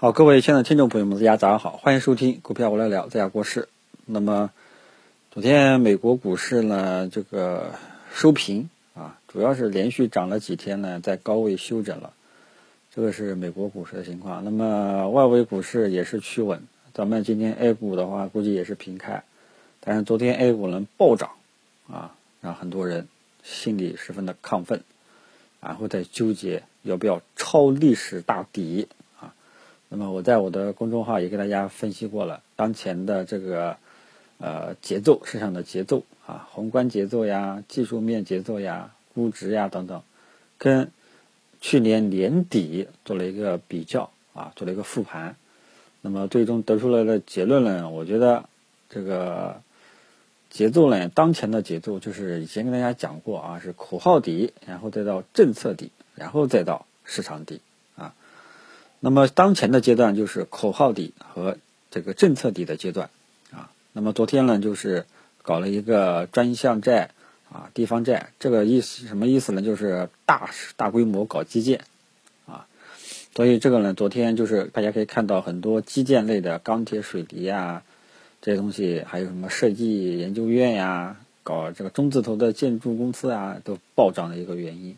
好，各位亲爱的听众朋友们，大家早上好，欢迎收听股票我来聊，在家国事。那么，昨天美国股市呢，这个收平啊，主要是连续涨了几天呢，在高位休整了。这个是美国股市的情况。那么，外围股市也是趋稳。咱们今天 A 股的话，估计也是平开。但是昨天 A 股能暴涨啊，让很多人心里十分的亢奋，然后在纠结要不要抄历史大底。那么我在我的公众号也给大家分析过了，当前的这个呃节奏市场的节奏啊，宏观节奏呀、技术面节奏呀、估值呀等等，跟去年年底做了一个比较啊，做了一个复盘。那么最终得出来的结论呢，我觉得这个节奏呢，当前的节奏就是以前跟大家讲过啊，是口号底，然后再到政策底，然后再到市场底。那么当前的阶段就是口号底和这个政策底的阶段，啊，那么昨天呢就是搞了一个专项债啊，地方债，这个意思什么意思呢？就是大大规模搞基建，啊，所以这个呢，昨天就是大家可以看到很多基建类的钢铁、水泥呀这些东西，还有什么设计研究院呀，搞这个中字头的建筑公司啊，都暴涨的一个原因。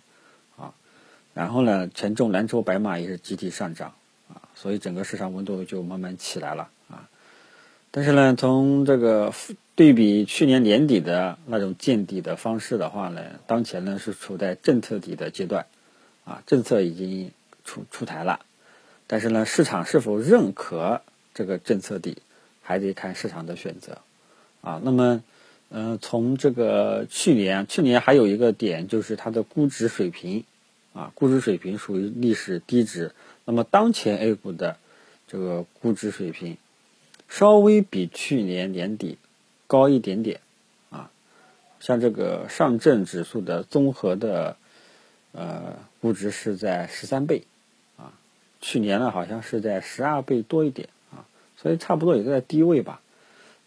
然后呢，权重蓝筹白马也是集体上涨，啊，所以整个市场温度就慢慢起来了，啊，但是呢，从这个对比去年年底的那种见底的方式的话呢，当前呢是处在政策底的阶段，啊，政策已经出出台了，但是呢，市场是否认可这个政策底，还得看市场的选择，啊，那么，嗯，从这个去年，去年还有一个点就是它的估值水平。啊，估值水平属于历史低值。那么当前 A 股的这个估值水平稍微比去年年底高一点点啊。像这个上证指数的综合的呃估值是在十三倍啊，去年呢好像是在十二倍多一点啊，所以差不多也在低位吧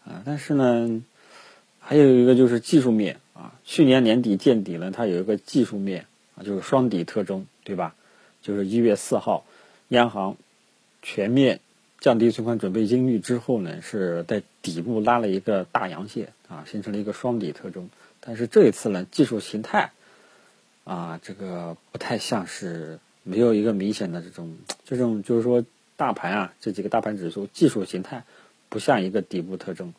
啊。但是呢，还有一个就是技术面啊，去年年底见底了，它有一个技术面。啊，就是双底特征，对吧？就是一月四号，央行全面降低存款准备金率之后呢，是在底部拉了一个大阳线啊，形成了一个双底特征。但是这一次呢，技术形态啊，这个不太像是没有一个明显的这种这种，就是说大盘啊，这几个大盘指数技术形态不像一个底部特征。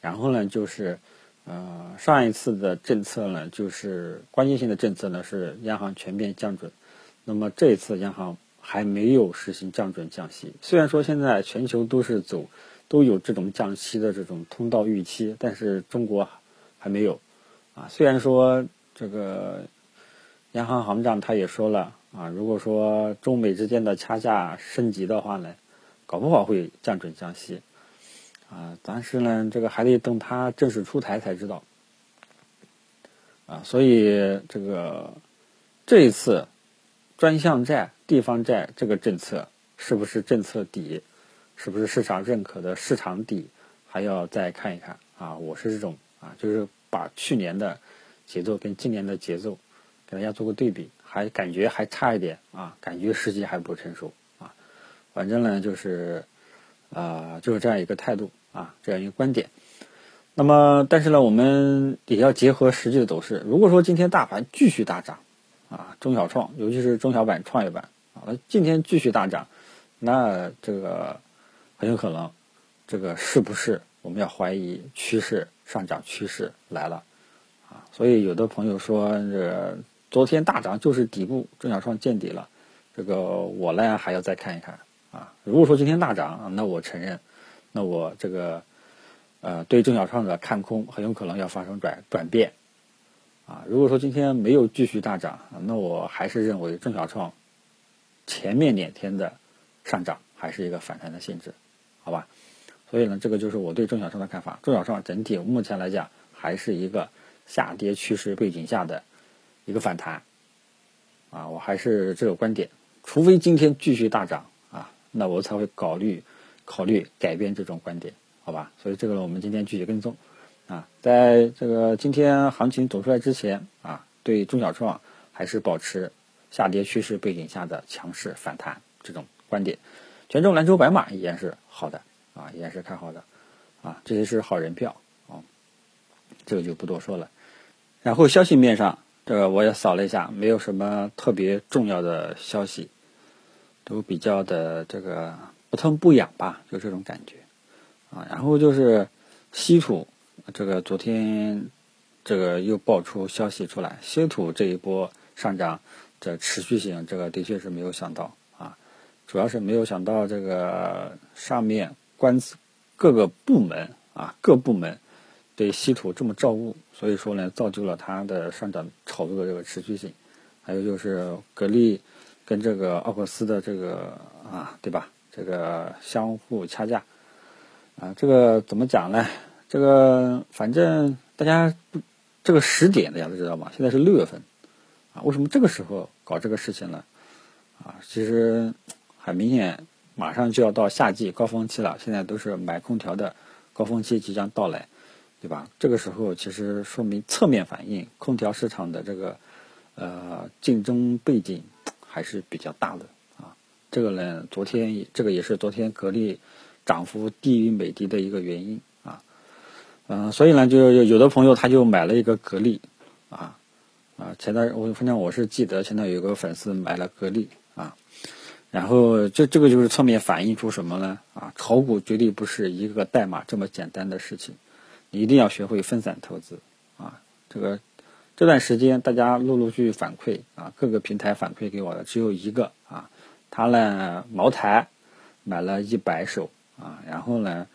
然后呢，就是。呃，上一次的政策呢，就是关键性的政策呢，是央行全面降准。那么这一次央行还没有实行降准降息。虽然说现在全球都是走，都有这种降息的这种通道预期，但是中国还没有。啊，虽然说这个央行行长他也说了啊，如果说中美之间的掐架升级的话呢，搞不好会降准降息。啊，但是呢，这个还得等它正式出台才知道。啊，所以这个这一次专项债、地方债这个政策是不是政策底，是不是市场认可的市场底，还要再看一看啊。我是这种啊，就是把去年的节奏跟今年的节奏给大家做个对比，还感觉还差一点啊，感觉时机还不成熟啊。反正呢，就是啊，就是这样一个态度。啊，这样一个观点。那么，但是呢，我们也要结合实际的走势。如果说今天大盘继续大涨，啊，中小创，尤其是中小板、创业板，啊，那今天继续大涨，那这个很有可能，这个是不是我们要怀疑趋势上涨趋势来了？啊，所以有的朋友说，这昨天大涨就是底部，中小创见底了。这个我呢还要再看一看。啊，如果说今天大涨，那我承认。那我这个，呃，对中小创的看空很有可能要发生转转变，啊，如果说今天没有继续大涨，那我还是认为中小创前面两天的上涨还是一个反弹的性质，好吧？所以呢，这个就是我对中小创的看法。中小创整体目前来讲还是一个下跌趋势背景下的一个反弹，啊，我还是这个观点，除非今天继续大涨，那我才会考虑。考虑改变这种观点，好吧？所以这个呢，我们今天继续跟踪，啊，在这个今天行情走出来之前，啊，对中小创还是保持下跌趋势背景下的强势反弹这种观点。权重蓝筹白马依然是好的啊，依然是看好的啊，这些是好人票啊，这个就不多说了。然后消息面上，这个我也扫了一下，没有什么特别重要的消息，都比较的这个不疼不痒吧，就这种感觉啊。然后就是稀土，这个昨天这个又爆出消息出来，稀土这一波上涨。这持续性，这个的确是没有想到啊，主要是没有想到这个上面官司各个部门啊，各部门对稀土这么照顾，所以说呢，造就了它的上涨炒作的这个持续性。还有就是格力跟这个奥克斯的这个啊，对吧？这个相互掐架啊，这个怎么讲呢？这个反正大家这个时点大家都知道吗？现在是六月份。啊，为什么这个时候搞这个事情呢？啊，其实很明显，马上就要到夏季高峰期了，现在都是买空调的高峰期即将到来，对吧？这个时候其实说明侧面反映空调市场的这个呃竞争背景还是比较大的啊。这个呢，昨天这个也是昨天格力涨幅低于美的的一个原因啊。嗯，所以呢，就有的朋友他就买了一个格力啊。啊，前段我反正我是记得前段有个粉丝买了格力啊，然后这这个就是侧面反映出什么呢？啊，炒股绝对不是一个代码这么简单的事情，你一定要学会分散投资啊。这个这段时间大家陆陆续续反馈啊，各个平台反馈给我的只有一个啊，他呢茅台买了一百手啊，然后呢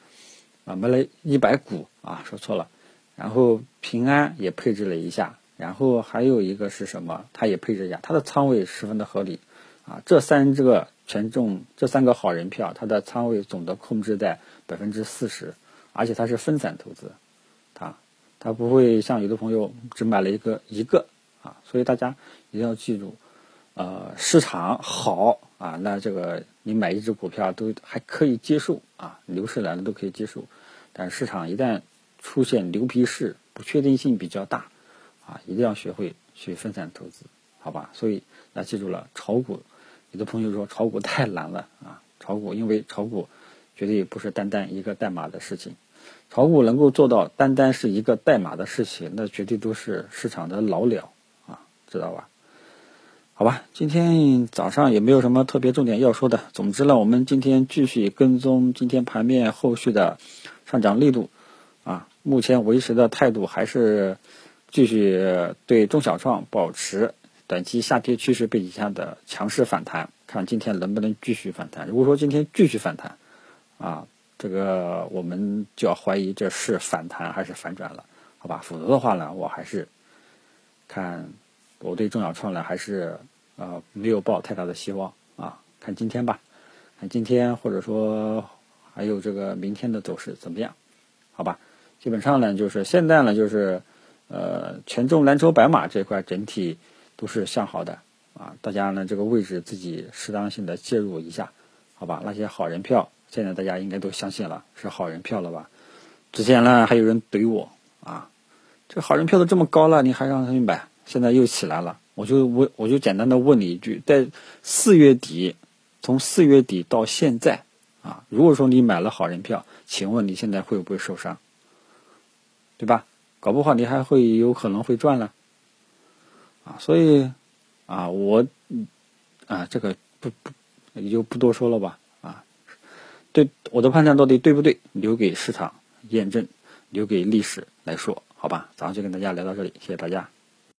啊买了一百股啊，说错了，然后平安也配置了一下。然后还有一个是什么？他也配置一下，他的仓位十分的合理，啊，这三这个权重，这三个好人票，他的仓位总的控制在百分之四十，而且他是分散投资，它不会像有的朋友只买了一个一个啊，所以大家一定要记住，呃，市场好啊，那这个你买一只股票都还可以接受啊，牛市来了都可以接受，但市场一旦出现牛皮市，不确定性比较大。啊，一定要学会去分散投资，好吧？所以大家记住了，炒股，有的朋友说炒股太难了啊！炒股，因为炒股绝对不是单单一个代码的事情，炒股能够做到单单是一个代码的事情，那绝对都是市场的老鸟啊，知道吧？好吧，今天早上也没有什么特别重点要说的。总之呢，我们今天继续跟踪今天盘面后续的上涨力度啊，目前维持的态度还是。继续对中小创保持短期下跌趋势背景下的强势反弹，看今天能不能继续反弹。如果说今天继续反弹，啊，这个我们就要怀疑这是反弹还是反转了，好吧？否则的话呢，我还是看我对中小创呢还是呃没有抱太大的希望啊。看今天吧，看今天或者说还有这个明天的走势怎么样？好吧？基本上呢，就是现在呢，就是。呃，权重蓝筹白马这块整体都是向好的啊，大家呢这个位置自己适当性的介入一下，好吧？那些好人票，现在大家应该都相信了是好人票了吧？之前呢还有人怼我啊，这好人票都这么高了，你还让他们买？现在又起来了，我就我我就简单的问你一句，在四月底，从四月底到现在啊，如果说你买了好人票，请问你现在会不会受伤？对吧？搞不好你还会有可能会赚了，啊，所以，啊，我，啊，这个不不也就不多说了吧，对我的判断到底对不对，留给市场验证，留给历史来说，好吧，咱们就跟大家聊到这里，谢谢大家。